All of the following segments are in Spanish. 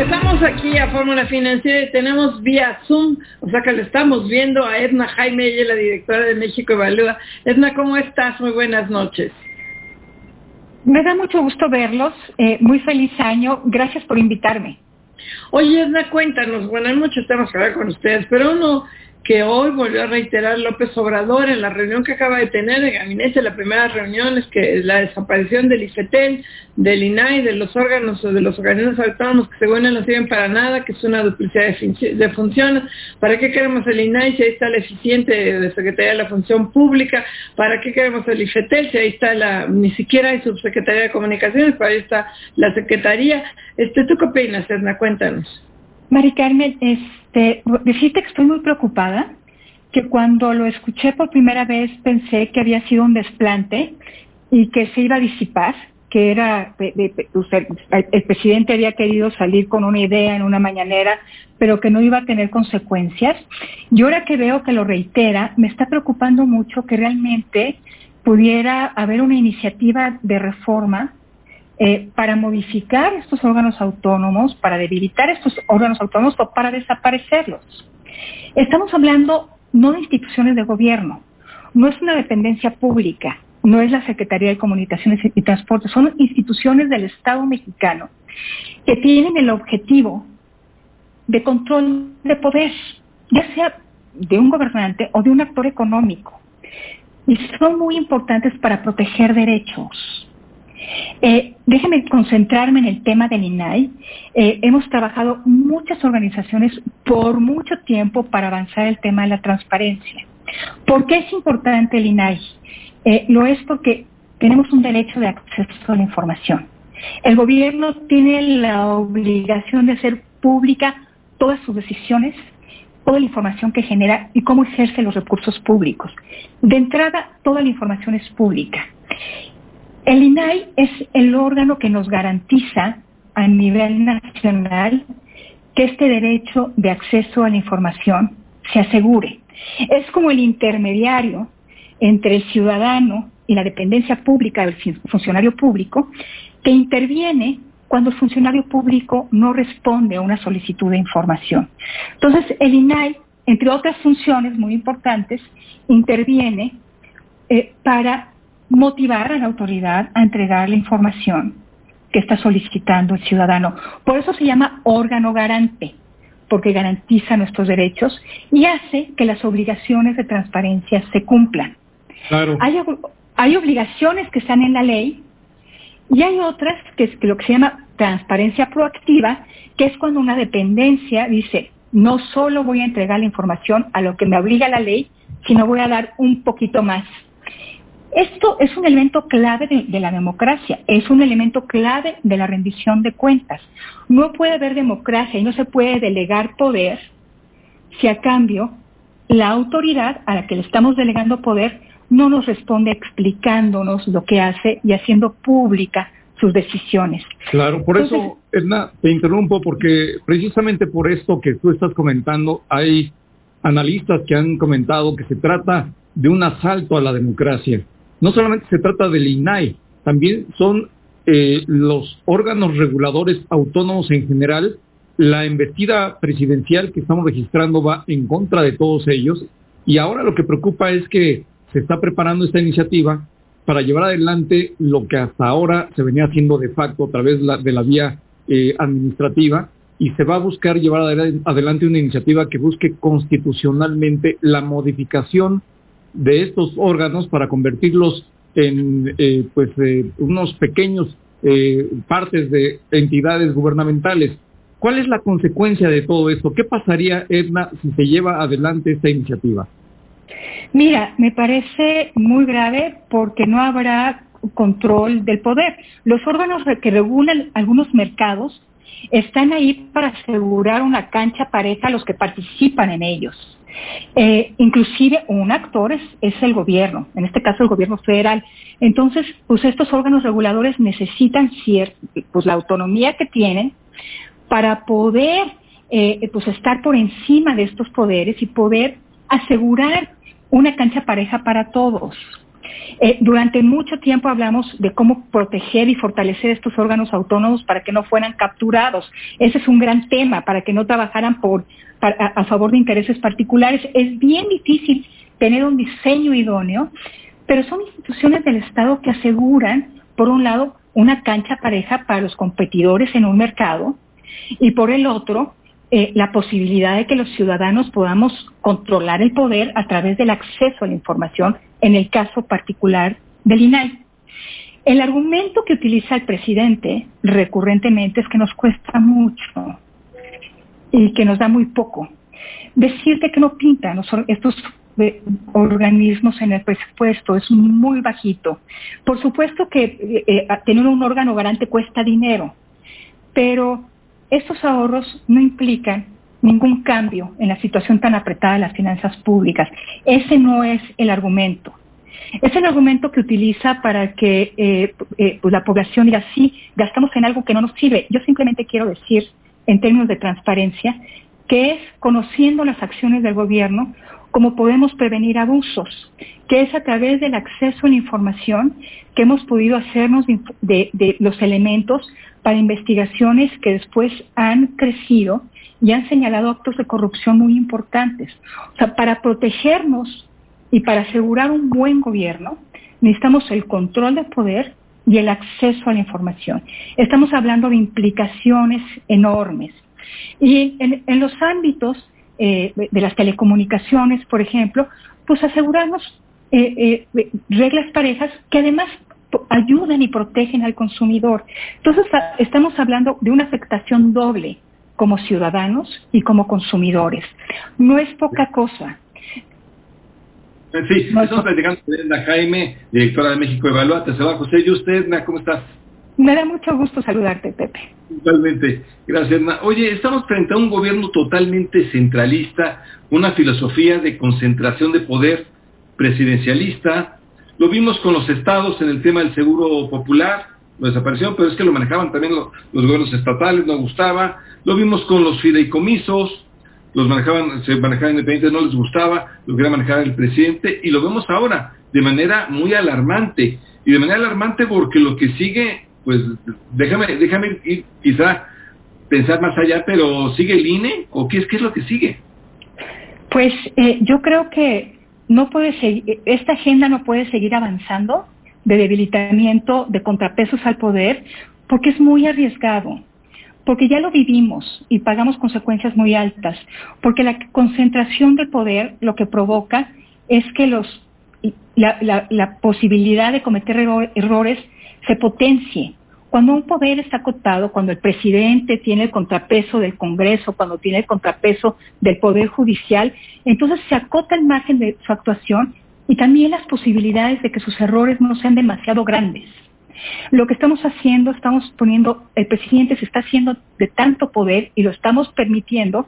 Regresamos aquí a Fórmula Financiera y tenemos vía Zoom, o sea que le estamos viendo a Edna Jaime, ella la directora de México Evalúa. Edna, ¿cómo estás? Muy buenas noches. Me da mucho gusto verlos, eh, muy feliz año, gracias por invitarme. Oye, Edna, cuéntanos, bueno, hay muchos temas que hablar con ustedes, pero uno que hoy volvió a reiterar López Obrador en la reunión que acaba de tener el gabinete, la primera reunión es que la desaparición del IFETEL, del INAI, de los órganos o de los organismos autónomos que según él no sirven para nada, que es una duplicidad de, funciones. ¿Para qué queremos el INAI si ahí está el eficiente de Secretaría de la Función Pública? ¿Para qué queremos el IFETEL si ahí está la, ni siquiera hay subsecretaría de Comunicaciones, para ahí está la Secretaría? Este, ¿Tú qué opinas, Edna? Cuéntanos. Mari Carmen, este, decirte que estoy muy preocupada, que cuando lo escuché por primera vez pensé que había sido un desplante y que se iba a disipar, que era, el presidente había querido salir con una idea en una mañanera, pero que no iba a tener consecuencias. Y ahora que veo que lo reitera, me está preocupando mucho que realmente pudiera haber una iniciativa de reforma eh, para modificar estos órganos autónomos, para debilitar estos órganos autónomos o para desaparecerlos. Estamos hablando no de instituciones de gobierno, no es una dependencia pública, no es la Secretaría de Comunicaciones y Transportes, son instituciones del Estado mexicano que tienen el objetivo de control de poder, ya sea de un gobernante o de un actor económico. Y son muy importantes para proteger derechos. Eh, déjeme concentrarme en el tema del INAI. Eh, hemos trabajado muchas organizaciones por mucho tiempo para avanzar el tema de la transparencia. ¿Por qué es importante el INAI? Eh, lo es porque tenemos un derecho de acceso a la información. El gobierno tiene la obligación de hacer pública todas sus decisiones, toda la información que genera y cómo ejerce los recursos públicos. De entrada, toda la información es pública. El INAI es el órgano que nos garantiza a nivel nacional que este derecho de acceso a la información se asegure. Es como el intermediario entre el ciudadano y la dependencia pública del funcionario público que interviene cuando el funcionario público no responde a una solicitud de información. Entonces, el INAI, entre otras funciones muy importantes, interviene eh, para motivar a la autoridad a entregar la información que está solicitando el ciudadano. Por eso se llama órgano garante, porque garantiza nuestros derechos y hace que las obligaciones de transparencia se cumplan. Claro. Hay, obligaciones que están en la ley y hay otras que es lo que se llama transparencia proactiva, que es cuando una dependencia dice, no solo voy a entregar la información a lo que me obliga la ley, sino voy a dar un poquito más esto es un elemento clave de, la democracia, es un elemento clave de la rendición de cuentas. No puede haber democracia y no se puede delegar poder si a cambio la autoridad a la que le estamos delegando poder no nos responde explicándonos lo que hace y haciendo pública sus decisiones. Claro, por eso, Edna, te interrumpo porque precisamente por esto que tú estás comentando, hay analistas que han comentado que se trata de un asalto a la democracia no solamente se trata del INAI, también son eh, los órganos reguladores autónomos en general. La embestida presidencial que estamos registrando va en contra de todos ellos y ahora lo que preocupa es que se está preparando esta iniciativa para llevar adelante lo que hasta ahora se venía haciendo de facto a través de la vía eh, administrativa y se va a buscar llevar adelante una iniciativa que busque constitucionalmente la modificación de estos órganos para convertirlos en eh, pues eh, unos pequeños eh, partes de entidades gubernamentales. ¿Cuál es la consecuencia de todo esto? ¿Qué pasaría, Edna, si se lleva adelante esta iniciativa? Mira, me parece muy grave porque no habrá control del poder. Los órganos que regulan algunos mercados están ahí para asegurar una cancha pareja a los que participan en ellos. Eh, inclusive un actor es, el gobierno, en este caso el gobierno federal. Entonces, pues estos órganos reguladores necesitan pues la autonomía que tienen para poder eh, pues estar por encima de estos poderes y poder asegurar una cancha pareja para todos. Eh, durante mucho tiempo hablamos de cómo proteger y fortalecer estos órganos autónomos para que no fueran capturados. Ese es un gran tema, para que no trabajaran a, favor de intereses particulares. Es bien difícil tener un diseño idóneo, pero son instituciones del Estado que aseguran, por un lado, una cancha pareja para los competidores en un mercado y por el otro, eh, la posibilidad de que los ciudadanos podamos controlar el poder a través del acceso a la información, en el caso particular del INAI. El argumento que utiliza el presidente recurrentemente es que nos cuesta mucho y que nos da muy poco. Decirte que no pintan estos organismos en el presupuesto es muy bajito. Por supuesto que eh, eh, tener un órgano garante cuesta dinero, pero estos ahorros no implican ningún cambio en la situación tan apretada de las finanzas públicas. Ese no es el argumento. Es el argumento que utiliza para que eh, eh, pues la población diga, sí, gastamos en algo que no nos sirve. Yo simplemente quiero decir, en términos de transparencia, que es conociendo las acciones del gobierno cómo podemos prevenir abusos, que es a través del acceso a la información que hemos podido hacernos de los elementos para investigaciones que después han crecido y han señalado actos de corrupción muy importantes. O sea, para protegernos y para asegurar un buen gobierno, necesitamos el control del poder y el acceso a la información. Estamos hablando de implicaciones enormes. Y en, los ámbitos eh, de las telecomunicaciones, por ejemplo, pues asegurarnos eh, eh, reglas parejas que además ayudan y protegen al consumidor. Entonces estamos hablando de una afectación doble como ciudadanos y como consumidores. No es poca cosa. Sí, estamos platicando con Jaime, directora de México Evalúa. Se va José. ¿Y usted, cómo estás? Me da mucho gusto saludarte, Pepe. Totalmente. Gracias, Na. Oye, estamos frente a un gobierno totalmente centralista, una filosofía de concentración de poder presidencialista, lo vimos con los estados en el tema del seguro popular, lo desapareció, pero es que lo manejaban también los, gobiernos estatales, no gustaba. Lo vimos con los fideicomisos, los manejaban, se manejaban independientes, no les gustaba, lo quería manejar el presidente, y lo vemos ahora de manera muy alarmante. Y de manera alarmante porque lo que sigue, pues déjame, déjame ir quizá pensar más allá, pero ¿sigue el INE o qué es, qué es lo que sigue? Pues eh, yo creo que no puede seguir, esta agenda no puede seguir avanzando de debilitamiento, de contrapesos al poder, porque es muy arriesgado, porque ya lo vivimos y pagamos consecuencias muy altas, porque la concentración del poder lo que provoca es que los, la, la posibilidad de cometer errores se potencie cuando un poder está acotado, cuando el presidente tiene el contrapeso del Congreso, cuando tiene el contrapeso del Poder Judicial, entonces se acota el margen de su actuación y también las posibilidades de que sus errores no sean demasiado grandes. Lo que estamos haciendo, estamos poniendo, el presidente se está haciendo de tanto poder y lo estamos permitiendo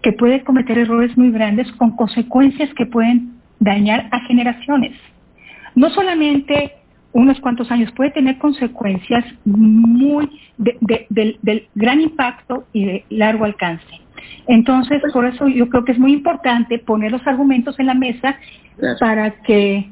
que puede cometer errores muy grandes con consecuencias que pueden dañar a generaciones. No solamente unos cuantos años, puede tener consecuencias muy del gran impacto y de largo alcance. Entonces, por eso yo creo que es muy importante poner los argumentos en la mesa para que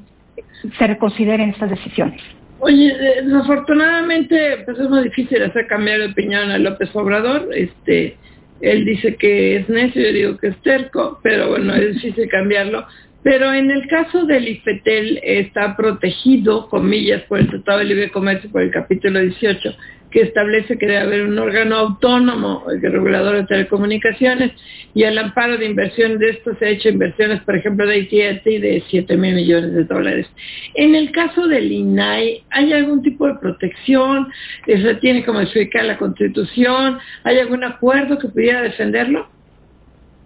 se reconsideren estas decisiones. Oye, desafortunadamente pues es muy difícil hacer cambiar de opinión a López Obrador. Este, él dice que es necio, yo digo que es terco, pero bueno, es difícil cambiarlo. Pero en el caso del IFETEL está protegido, comillas, por el Tratado de Libre Comercio, por el capítulo 18, que establece que debe haber un órgano autónomo, el regulador de telecomunicaciones, y al amparo de inversión de esto se ha hecho inversiones, por ejemplo, de AT&T de 7 mil millones de dólares. En el caso del INAI, ¿hay algún tipo de protección? ¿Se tiene como explicar la Constitución? ¿Hay algún acuerdo que pudiera defenderlo?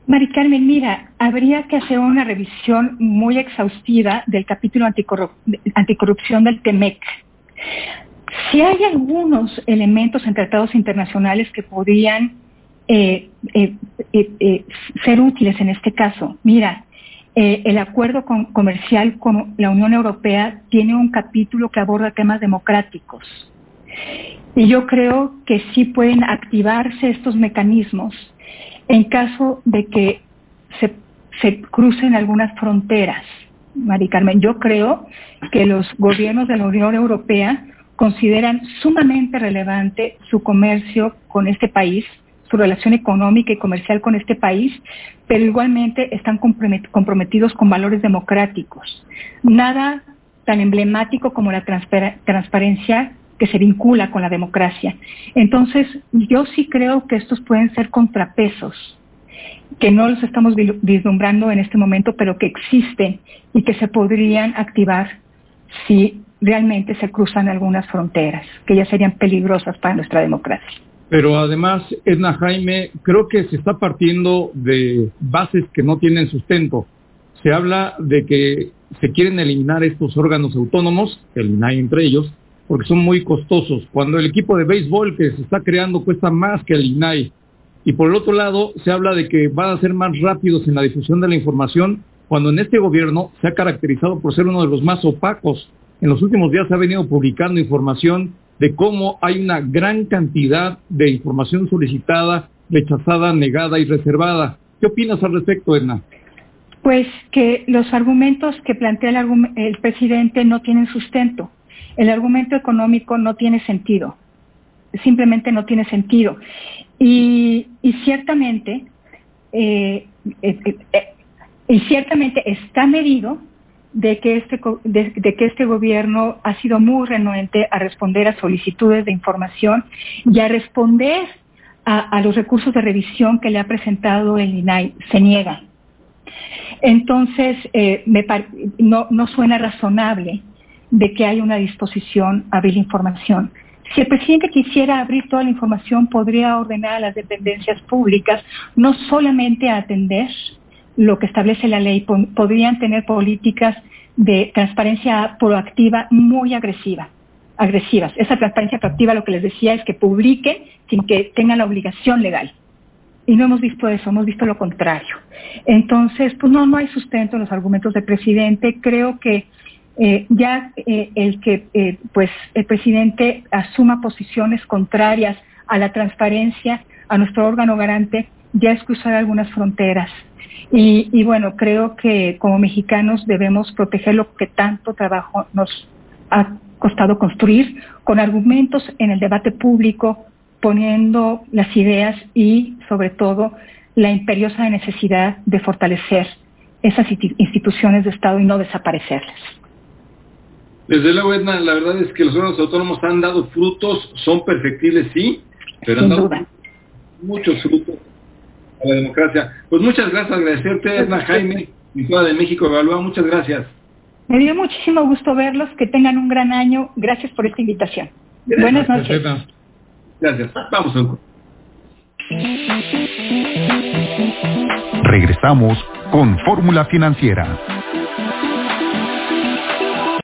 Mari Carmen, mira, habría que hacer una revisión muy exhaustiva del capítulo anticorrupción del TEMEC. Si hay algunos elementos en tratados internacionales que podrían eh, eh, eh, ser útiles en este caso, mira, el acuerdo comercial con la Unión Europea tiene un capítulo que aborda temas democráticos. Y yo creo que sí pueden activarse estos mecanismos en caso de que se, crucen algunas fronteras. Mari Carmen. Yo creo que los gobiernos de la Unión Europea consideran sumamente relevante su comercio con este país, su relación económica y comercial con este país, pero igualmente están comprometidos con valores democráticos. Nada tan emblemático como la transparencia que se vincula con la democracia. Entonces, yo sí creo que estos pueden ser contrapesos, que no los estamos vislumbrando en este momento, pero que existen y que se podrían activar si realmente se cruzan algunas fronteras, que ya serían peligrosas para nuestra democracia. Pero además, Edna Jaime, creo que se está partiendo de bases que no tienen sustento. Se habla de que se quieren eliminar estos órganos autónomos, el INAI entre ellos, porque son muy costosos. Cuando el equipo de béisbol que se está creando cuesta más que el INAI. Y por el otro lado, se habla de que van a ser más rápidos en la difusión de la información, cuando en este gobierno se ha caracterizado por ser uno de los más opacos. En los últimos días se ha venido publicando información de cómo hay una gran cantidad de información solicitada, rechazada, negada y reservada. ¿Qué opinas al respecto, Edna? Pues que los argumentos que plantea el, presidente no tienen sustento. El argumento económico no tiene sentido. Simplemente no tiene sentido. Y, ciertamente, eh, eh, eh, y ciertamente está medido de que, este, de, que este gobierno ha sido muy renuente a responder a solicitudes de información y a responder a, los recursos de revisión que le ha presentado el INAI. Se niega. Entonces, eh, no, suena razonable de que haya una disposición a abrir información. Si el presidente quisiera abrir toda la información, podría ordenar a las dependencias públicas no solamente a atender lo que establece la ley, podrían tener políticas de transparencia proactiva muy agresiva, agresivas. Esa transparencia proactiva lo que les decía es que publiquen sin que tengan la obligación legal. Y no hemos visto eso, hemos visto lo contrario. Entonces, pues no, no hay sustento en los argumentos del presidente. Creo que eh, ya eh, el que eh, pues el presidente asuma posiciones contrarias a la transparencia, a nuestro órgano garante, ya es cruzar algunas fronteras. Y, y, bueno, creo que como mexicanos debemos proteger lo que tanto trabajo nos ha costado construir con argumentos en el debate público, poniendo las ideas y, sobre todo, la imperiosa necesidad de fortalecer esas instituciones de Estado y no desaparecerlas. Desde luego, Edna, la verdad es que los órganos autónomos han dado frutos, son perfectibles, sí, pero han dado muchos frutos a la democracia. Pues muchas gracias, agradecerte, Edna Jaime, Ciudad de México Evalúa, muchas gracias. Me dio muchísimo gusto verlos, que tengan un gran año, gracias por esta invitación. Buenas noches. Gracias. Vamos a Regresamos con Fórmula Financiera.